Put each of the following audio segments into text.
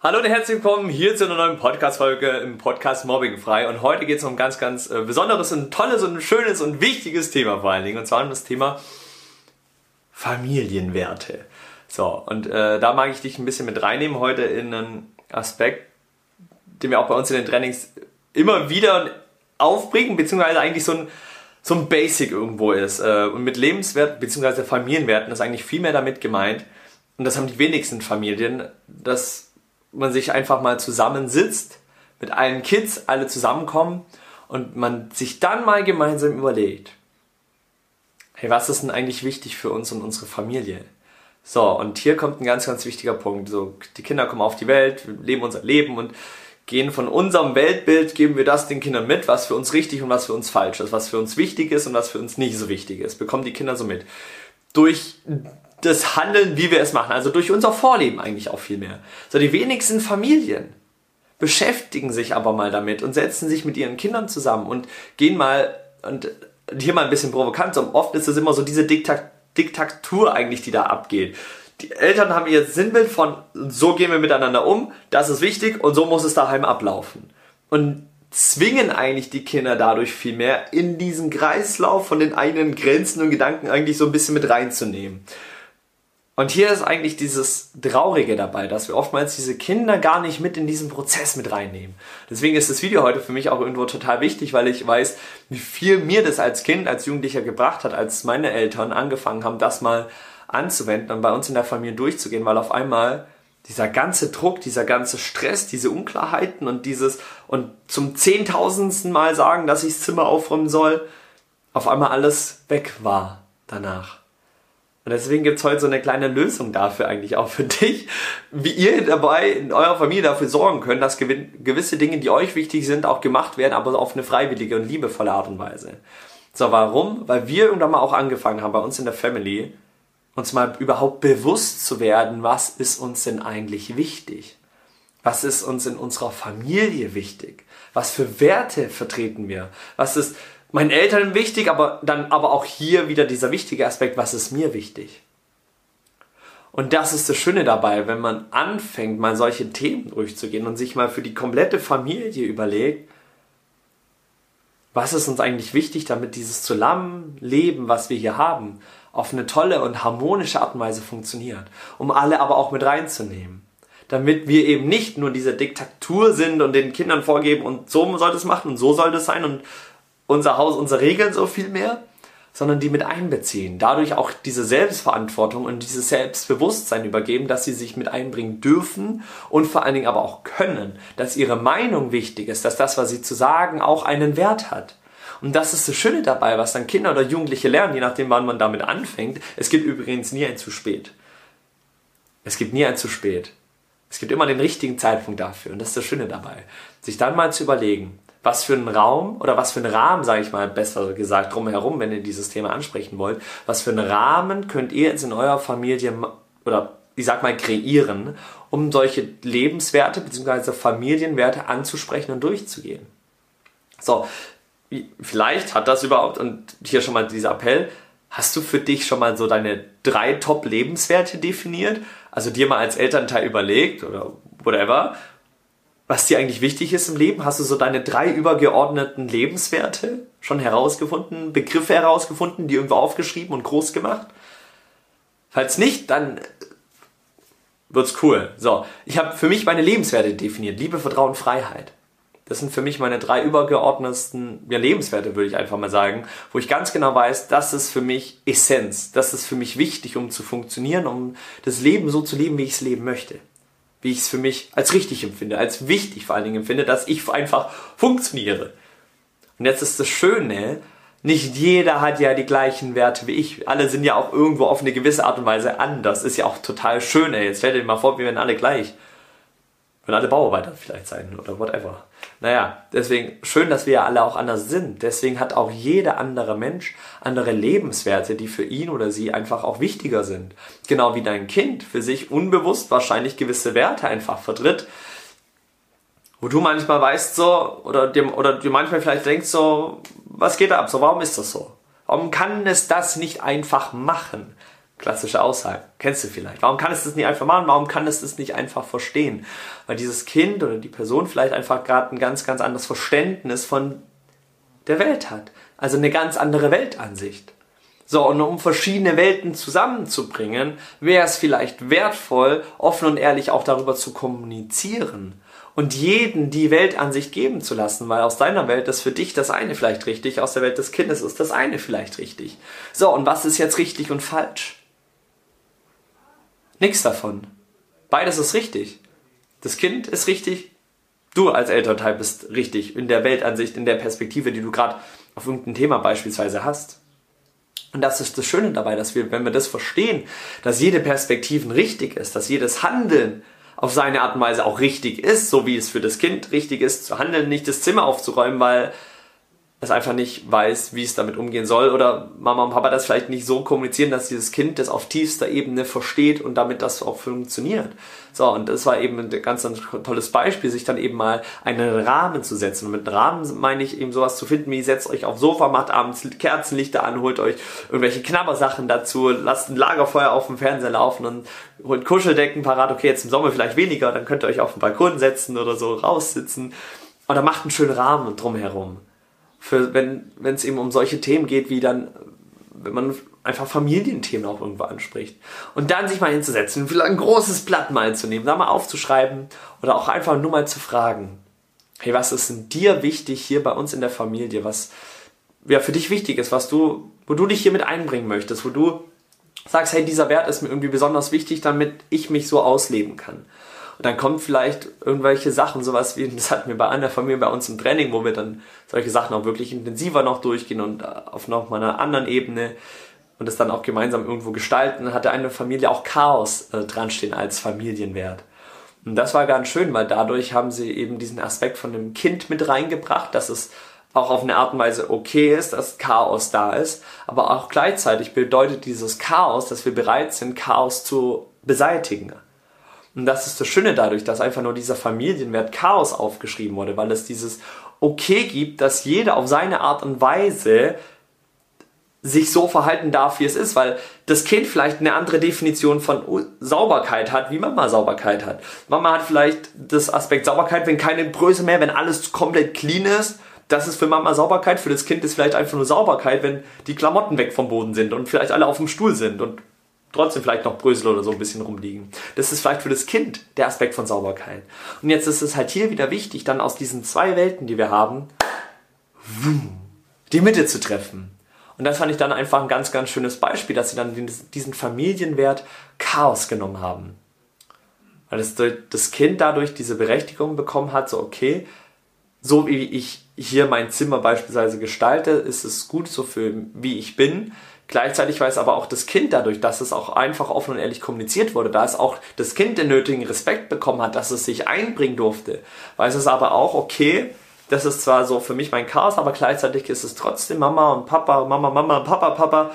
Hallo und herzlich willkommen hier zu einer neuen Podcast-Folge im Podcast Mobbing frei. Und heute geht es um ein ganz, ganz äh, besonderes und tolles und schönes und wichtiges Thema vor allen Dingen. Und zwar um das Thema Familienwerte. So, und äh, da mag ich dich ein bisschen mit reinnehmen heute in einen Aspekt, den wir auch bei uns in den Trainings immer wieder aufbringen, beziehungsweise eigentlich so ein, so ein Basic irgendwo ist. Äh, und mit Lebenswerten, beziehungsweise Familienwerten ist eigentlich viel mehr damit gemeint, und das haben die wenigsten Familien, dass man sich einfach mal zusammensitzt, mit allen Kids, alle zusammenkommen und man sich dann mal gemeinsam überlegt, hey, was ist denn eigentlich wichtig für uns und unsere Familie? So, und hier kommt ein ganz, ganz wichtiger Punkt. So, die Kinder kommen auf die Welt, leben unser Leben und gehen von unserem Weltbild, geben wir das den Kindern mit, was für uns richtig und was für uns falsch ist, was für uns wichtig ist und was für uns nicht so wichtig ist. Bekommen die Kinder so mit. Durch das Handeln, wie wir es machen. Also durch unser Vorleben eigentlich auch viel mehr. So, die wenigsten Familien beschäftigen sich aber mal damit und setzen sich mit ihren Kindern zusammen und gehen mal, und hier mal ein bisschen provokant, so oft ist es immer so diese Diktat Diktatur eigentlich, die da abgeht. Die Eltern haben ihr Sinnbild von, so gehen wir miteinander um, das ist wichtig und so muss es daheim ablaufen. Und zwingen eigentlich die Kinder dadurch viel mehr in diesen Kreislauf von den eigenen Grenzen und Gedanken eigentlich so ein bisschen mit reinzunehmen. Und hier ist eigentlich dieses Traurige dabei, dass wir oftmals diese Kinder gar nicht mit in diesen Prozess mit reinnehmen. Deswegen ist das Video heute für mich auch irgendwo total wichtig, weil ich weiß, wie viel mir das als Kind, als Jugendlicher gebracht hat, als meine Eltern angefangen haben, das mal anzuwenden und bei uns in der Familie durchzugehen, weil auf einmal dieser ganze Druck, dieser ganze Stress, diese Unklarheiten und dieses und zum zehntausendsten Mal sagen, dass ich das Zimmer aufräumen soll, auf einmal alles weg war danach. Und deswegen gibt es heute so eine kleine Lösung dafür eigentlich auch für dich, wie ihr dabei in eurer Familie dafür sorgen könnt, dass gewisse Dinge, die euch wichtig sind, auch gemacht werden, aber auf eine freiwillige und liebevolle Art und Weise. So, warum? Weil wir irgendwann mal auch angefangen haben, bei uns in der Family, uns mal überhaupt bewusst zu werden, was ist uns denn eigentlich wichtig? Was ist uns in unserer Familie wichtig? Was für Werte vertreten wir? Was ist meinen Eltern wichtig, aber dann aber auch hier wieder dieser wichtige Aspekt, was ist mir wichtig? Und das ist das Schöne dabei, wenn man anfängt, mal solche Themen durchzugehen und sich mal für die komplette Familie überlegt, was ist uns eigentlich wichtig, damit dieses Zusammenleben, was wir hier haben, auf eine tolle und harmonische Art und Weise funktioniert, um alle aber auch mit reinzunehmen. Damit wir eben nicht nur diese Diktatur sind und den Kindern vorgeben und so soll das machen und so soll das sein und unser Haus, unsere Regeln so viel mehr, sondern die mit einbeziehen. Dadurch auch diese Selbstverantwortung und dieses Selbstbewusstsein übergeben, dass sie sich mit einbringen dürfen und vor allen Dingen aber auch können, dass ihre Meinung wichtig ist, dass das, was sie zu sagen, auch einen Wert hat. Und das ist das Schöne dabei, was dann Kinder oder Jugendliche lernen, je nachdem, wann man damit anfängt. Es gibt übrigens nie ein zu spät. Es gibt nie ein zu spät. Es gibt immer den richtigen Zeitpunkt dafür. Und das ist das Schöne dabei. Sich dann mal zu überlegen, was für einen Raum oder was für einen Rahmen, sage ich mal besser gesagt, drumherum, wenn ihr dieses Thema ansprechen wollt, was für einen Rahmen könnt ihr jetzt in eurer Familie oder ich sag mal kreieren, um solche Lebenswerte bzw. Familienwerte anzusprechen und durchzugehen. So, vielleicht hat das überhaupt, und hier schon mal dieser Appell, hast du für dich schon mal so deine drei Top-Lebenswerte definiert? Also dir mal als Elternteil überlegt oder whatever was dir eigentlich wichtig ist im Leben? Hast du so deine drei übergeordneten Lebenswerte schon herausgefunden, Begriffe herausgefunden, die irgendwo aufgeschrieben und groß gemacht? Falls nicht, dann wird's cool. So, ich habe für mich meine Lebenswerte definiert. Liebe, Vertrauen, Freiheit. Das sind für mich meine drei übergeordnetsten ja, Lebenswerte, würde ich einfach mal sagen, wo ich ganz genau weiß, das ist für mich Essenz. Das ist für mich wichtig, um zu funktionieren, um das Leben so zu leben, wie ich es leben möchte wie ich es für mich als richtig empfinde, als wichtig vor allen Dingen empfinde, dass ich einfach funktioniere. Und jetzt ist das Schöne, nicht jeder hat ja die gleichen Werte wie ich. Alle sind ja auch irgendwo auf eine gewisse Art und Weise anders. Ist ja auch total schön, ey. Jetzt stell dir mal vor, wir wären alle gleich. Können alle Bauarbeiter vielleicht sein oder whatever. Naja, deswegen schön, dass wir ja alle auch anders sind. Deswegen hat auch jeder andere Mensch andere Lebenswerte, die für ihn oder sie einfach auch wichtiger sind. Genau wie dein Kind für sich unbewusst wahrscheinlich gewisse Werte einfach vertritt, wo du manchmal weißt so, oder dir, oder dir manchmal vielleicht denkst so, was geht da ab? So, warum ist das so? Warum kann es das nicht einfach machen? Klassische Aussage. Kennst du vielleicht. Warum kann es das nicht einfach machen? Warum kann es das nicht einfach verstehen? Weil dieses Kind oder die Person vielleicht einfach gerade ein ganz, ganz anderes Verständnis von der Welt hat. Also eine ganz andere Weltansicht. So, und um verschiedene Welten zusammenzubringen, wäre es vielleicht wertvoll, offen und ehrlich auch darüber zu kommunizieren und jeden die Weltansicht geben zu lassen, weil aus deiner Welt ist für dich das eine vielleicht richtig, aus der Welt des Kindes ist das eine vielleicht richtig. So, und was ist jetzt richtig und falsch? Nichts davon. Beides ist richtig. Das Kind ist richtig, du als Elternteil bist richtig in der Weltansicht, in der Perspektive, die du gerade auf irgendein Thema beispielsweise hast. Und das ist das Schöne dabei, dass wir, wenn wir das verstehen, dass jede Perspektive richtig ist, dass jedes Handeln auf seine Art und Weise auch richtig ist, so wie es für das Kind richtig ist, zu handeln, nicht das Zimmer aufzuräumen, weil es einfach nicht weiß, wie es damit umgehen soll oder Mama und Papa das vielleicht nicht so kommunizieren, dass dieses Kind das auf tiefster Ebene versteht und damit das auch funktioniert. So, und das war eben ein ganz, ganz tolles Beispiel, sich dann eben mal einen Rahmen zu setzen. Und mit Rahmen meine ich eben sowas zu finden, wie setzt euch aufs Sofa, macht abends Kerzenlichter an, holt euch irgendwelche Knabbersachen dazu, lasst ein Lagerfeuer auf dem Fernseher laufen und holt Kuscheldecken parat. Okay, jetzt im Sommer vielleicht weniger, dann könnt ihr euch auf den Balkon setzen oder so raussitzen. Oder macht einen schönen Rahmen drumherum für wenn es eben um solche Themen geht, wie dann, wenn man einfach Familienthemen auch irgendwo anspricht. Und dann sich mal hinzusetzen, vielleicht ein großes Blatt mal zu nehmen, da mal aufzuschreiben oder auch einfach nur mal zu fragen, hey, was ist denn dir wichtig hier bei uns in der Familie, was ja für dich wichtig ist, was du, wo du dich hier mit einbringen möchtest, wo du sagst, hey, dieser Wert ist mir irgendwie besonders wichtig, damit ich mich so ausleben kann. Und dann kommt vielleicht irgendwelche Sachen, sowas wie, das hatten wir bei einer Familie bei uns im Training, wo wir dann solche Sachen auch wirklich intensiver noch durchgehen und äh, auf noch mal einer anderen Ebene und das dann auch gemeinsam irgendwo gestalten, hatte eine Familie auch Chaos äh, dranstehen als Familienwert. Und das war ganz schön, weil dadurch haben sie eben diesen Aspekt von dem Kind mit reingebracht, dass es auch auf eine Art und Weise okay ist, dass Chaos da ist, aber auch gleichzeitig bedeutet dieses Chaos, dass wir bereit sind, Chaos zu beseitigen. Und das ist das Schöne dadurch, dass einfach nur dieser Familienwert Chaos aufgeschrieben wurde, weil es dieses Okay gibt, dass jeder auf seine Art und Weise sich so verhalten darf, wie es ist, weil das Kind vielleicht eine andere Definition von Sauberkeit hat, wie Mama Sauberkeit hat. Mama hat vielleicht das Aspekt Sauberkeit, wenn keine Größe mehr, wenn alles komplett clean ist. Das ist für Mama Sauberkeit, für das Kind ist vielleicht einfach nur Sauberkeit, wenn die Klamotten weg vom Boden sind und vielleicht alle auf dem Stuhl sind und trotzdem vielleicht noch Brösel oder so ein bisschen rumliegen. Das ist vielleicht für das Kind der Aspekt von Sauberkeit. Und jetzt ist es halt hier wieder wichtig, dann aus diesen zwei Welten, die wir haben, die Mitte zu treffen. Und das fand ich dann einfach ein ganz, ganz schönes Beispiel, dass sie dann diesen Familienwert Chaos genommen haben. Weil das, das Kind dadurch diese Berechtigung bekommen hat, so okay, so wie ich hier mein Zimmer beispielsweise gestalte, ist es gut so für wie ich bin. Gleichzeitig weiß aber auch das Kind dadurch, dass es auch einfach offen und ehrlich kommuniziert wurde, da es auch das Kind den nötigen Respekt bekommen hat, dass es sich einbringen durfte, weiß es aber auch, okay, das ist zwar so für mich mein Chaos, aber gleichzeitig ist es trotzdem Mama und Papa, Mama, Mama, Papa, Papa.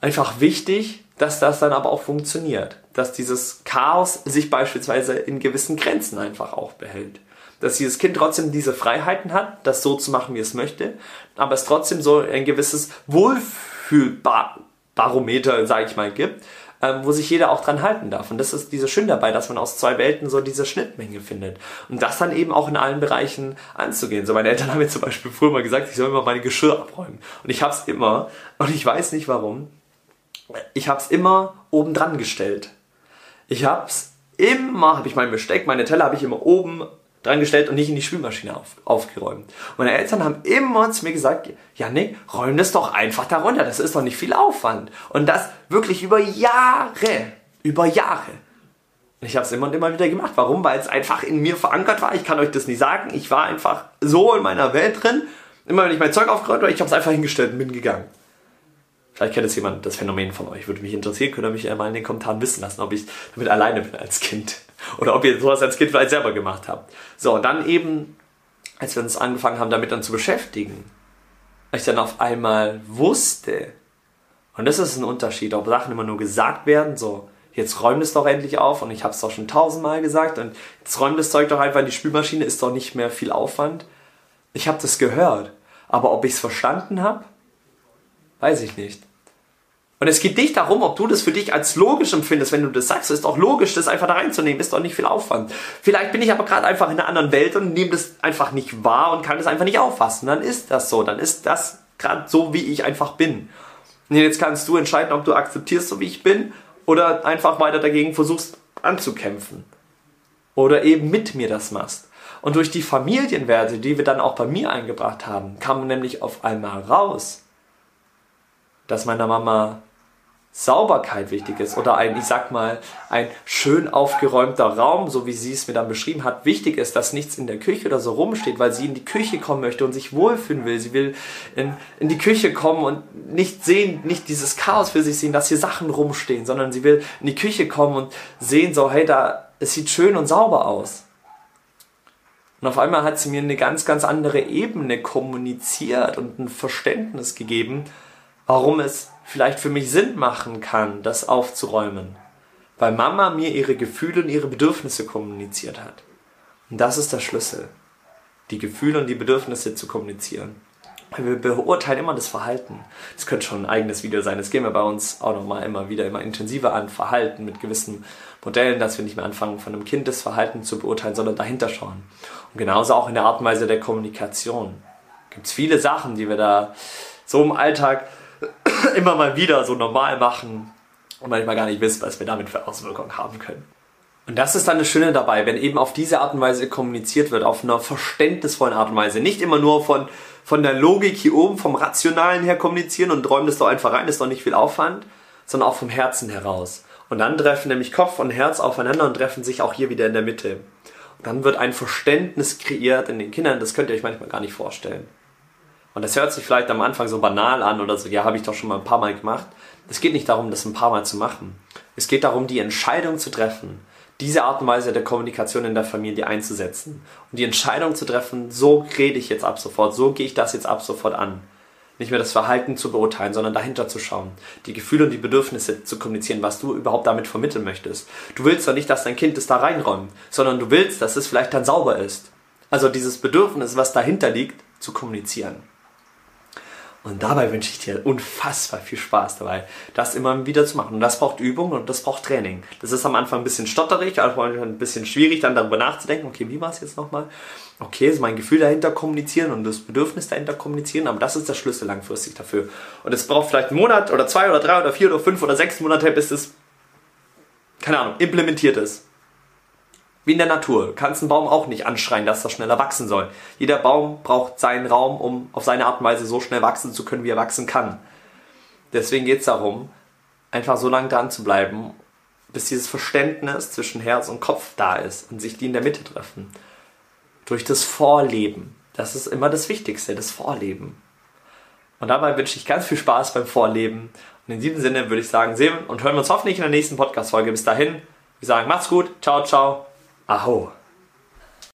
Einfach wichtig, dass das dann aber auch funktioniert. Dass dieses Chaos sich beispielsweise in gewissen Grenzen einfach auch behält. Dass dieses Kind trotzdem diese Freiheiten hat, das so zu machen, wie es möchte, aber es trotzdem so ein gewisses Wohlfühl Gefühlbarometer, sage ich mal, gibt, ähm, wo sich jeder auch dran halten darf. Und das ist diese Schön dabei, dass man aus zwei Welten so diese Schnittmenge findet. Und das dann eben auch in allen Bereichen anzugehen. So meine Eltern haben mir zum Beispiel früher mal gesagt, ich soll immer meine Geschirr abräumen. Und ich habe es immer, und ich weiß nicht warum, ich habe es immer oben dran gestellt. Ich habe es immer, habe ich mein Besteck, meine Teller habe ich immer oben dran gestellt und nicht in die Spülmaschine auf, aufgeräumt. Meine Eltern haben immer zu mir gesagt, Janik, räum das doch einfach darunter, das ist doch nicht viel Aufwand. Und das wirklich über Jahre, über Jahre. Und ich habe es immer und immer wieder gemacht. Warum? Weil es einfach in mir verankert war. Ich kann euch das nicht sagen. Ich war einfach so in meiner Welt drin. Immer wenn ich mein Zeug aufgeräumt habe, ich habe es einfach hingestellt und bin gegangen. Vielleicht kennt es jemand, das Phänomen von euch. Würde mich interessieren, könnt ihr mich mal in den Kommentaren wissen lassen, ob ich damit alleine bin als Kind. Oder ob ihr sowas als Kind vielleicht selber gemacht habt. So, und dann eben, als wir uns angefangen haben, damit dann zu beschäftigen, ich dann auf einmal wusste, und das ist ein Unterschied, ob Sachen immer nur gesagt werden, so, jetzt räum es doch endlich auf, und ich habe es doch schon tausendmal gesagt, und jetzt räum das Zeug doch einfach in die Spülmaschine, ist doch nicht mehr viel Aufwand. Ich habe das gehört, aber ob ich es verstanden habe, weiß ich nicht. Und es geht nicht darum, ob du das für dich als logisch empfindest, wenn du das sagst. Ist auch logisch, das einfach da reinzunehmen. Ist doch nicht viel Aufwand. Vielleicht bin ich aber gerade einfach in einer anderen Welt und nehme das einfach nicht wahr und kann das einfach nicht auffassen. Dann ist das so. Dann ist das gerade so, wie ich einfach bin. Und jetzt kannst du entscheiden, ob du akzeptierst, so wie ich bin, oder einfach weiter dagegen versuchst anzukämpfen. Oder eben mit mir das machst. Und durch die Familienwerte, die wir dann auch bei mir eingebracht haben, kam nämlich auf einmal raus, dass meiner Mama Sauberkeit wichtig ist oder ein, ich sag mal, ein schön aufgeräumter Raum, so wie sie es mir dann beschrieben hat, wichtig ist, dass nichts in der Küche oder so rumsteht, weil sie in die Küche kommen möchte und sich wohlfühlen will. Sie will in, in die Küche kommen und nicht sehen, nicht dieses Chaos für sich sehen, dass hier Sachen rumstehen, sondern sie will in die Küche kommen und sehen so, hey, da, es sieht schön und sauber aus. Und auf einmal hat sie mir eine ganz, ganz andere Ebene kommuniziert und ein Verständnis gegeben, warum es vielleicht für mich Sinn machen kann, das aufzuräumen. Weil Mama mir ihre Gefühle und ihre Bedürfnisse kommuniziert hat. Und das ist der Schlüssel. Die Gefühle und die Bedürfnisse zu kommunizieren. Wir beurteilen immer das Verhalten. Das könnte schon ein eigenes Video sein. Das gehen wir bei uns auch nochmal immer wieder immer intensiver an. Verhalten mit gewissen Modellen, dass wir nicht mehr anfangen, von einem Kind das Verhalten zu beurteilen, sondern dahinter schauen. Und genauso auch in der Art und Weise der Kommunikation. Gibt es viele Sachen, die wir da so im Alltag immer mal wieder so normal machen und manchmal gar nicht wissen, was wir damit für Auswirkungen haben können. Und das ist dann das Schöne dabei, wenn eben auf diese Art und Weise kommuniziert wird, auf einer verständnisvollen Art und Weise. Nicht immer nur von, von der Logik hier oben, vom Rationalen her kommunizieren und räumen das doch einfach rein, ist doch nicht viel Aufwand, sondern auch vom Herzen heraus. Und dann treffen nämlich Kopf und Herz aufeinander und treffen sich auch hier wieder in der Mitte. Und dann wird ein Verständnis kreiert in den Kindern, das könnt ihr euch manchmal gar nicht vorstellen. Und das hört sich vielleicht am Anfang so banal an oder so, ja, habe ich doch schon mal ein paar Mal gemacht. Es geht nicht darum, das ein paar Mal zu machen. Es geht darum, die Entscheidung zu treffen, diese Art und Weise der Kommunikation in der Familie einzusetzen. Und die Entscheidung zu treffen, so rede ich jetzt ab sofort, so gehe ich das jetzt ab sofort an. Nicht mehr das Verhalten zu beurteilen, sondern dahinter zu schauen. Die Gefühle und die Bedürfnisse zu kommunizieren, was du überhaupt damit vermitteln möchtest. Du willst doch nicht, dass dein Kind es da reinräumt, sondern du willst, dass es vielleicht dann sauber ist. Also dieses Bedürfnis, was dahinter liegt, zu kommunizieren. Und dabei wünsche ich dir unfassbar viel Spaß dabei, das immer wieder zu machen. Und das braucht Übung und das braucht Training. Das ist am Anfang ein bisschen stotterig, also ein bisschen schwierig, dann darüber nachzudenken, okay, wie war es jetzt nochmal? Okay, ist mein Gefühl dahinter kommunizieren und das Bedürfnis dahinter kommunizieren, aber das ist der Schlüssel langfristig dafür. Und es braucht vielleicht einen Monat oder zwei oder drei oder vier oder fünf oder sechs Monate, bis es, keine Ahnung, implementiert ist. Wie in der Natur. Du kannst einen Baum auch nicht anschreien, dass er schneller wachsen soll. Jeder Baum braucht seinen Raum, um auf seine Art und Weise so schnell wachsen zu können, wie er wachsen kann. Deswegen geht es darum, einfach so lange dran zu bleiben, bis dieses Verständnis zwischen Herz und Kopf da ist und sich die in der Mitte treffen. Durch das Vorleben. Das ist immer das Wichtigste, das Vorleben. Und dabei wünsche ich ganz viel Spaß beim Vorleben. Und in diesem Sinne würde ich sagen, sehen und hören wir uns hoffentlich in der nächsten Podcast-Folge. Bis dahin, wir sagen macht's gut, ciao, ciao. Ahoa.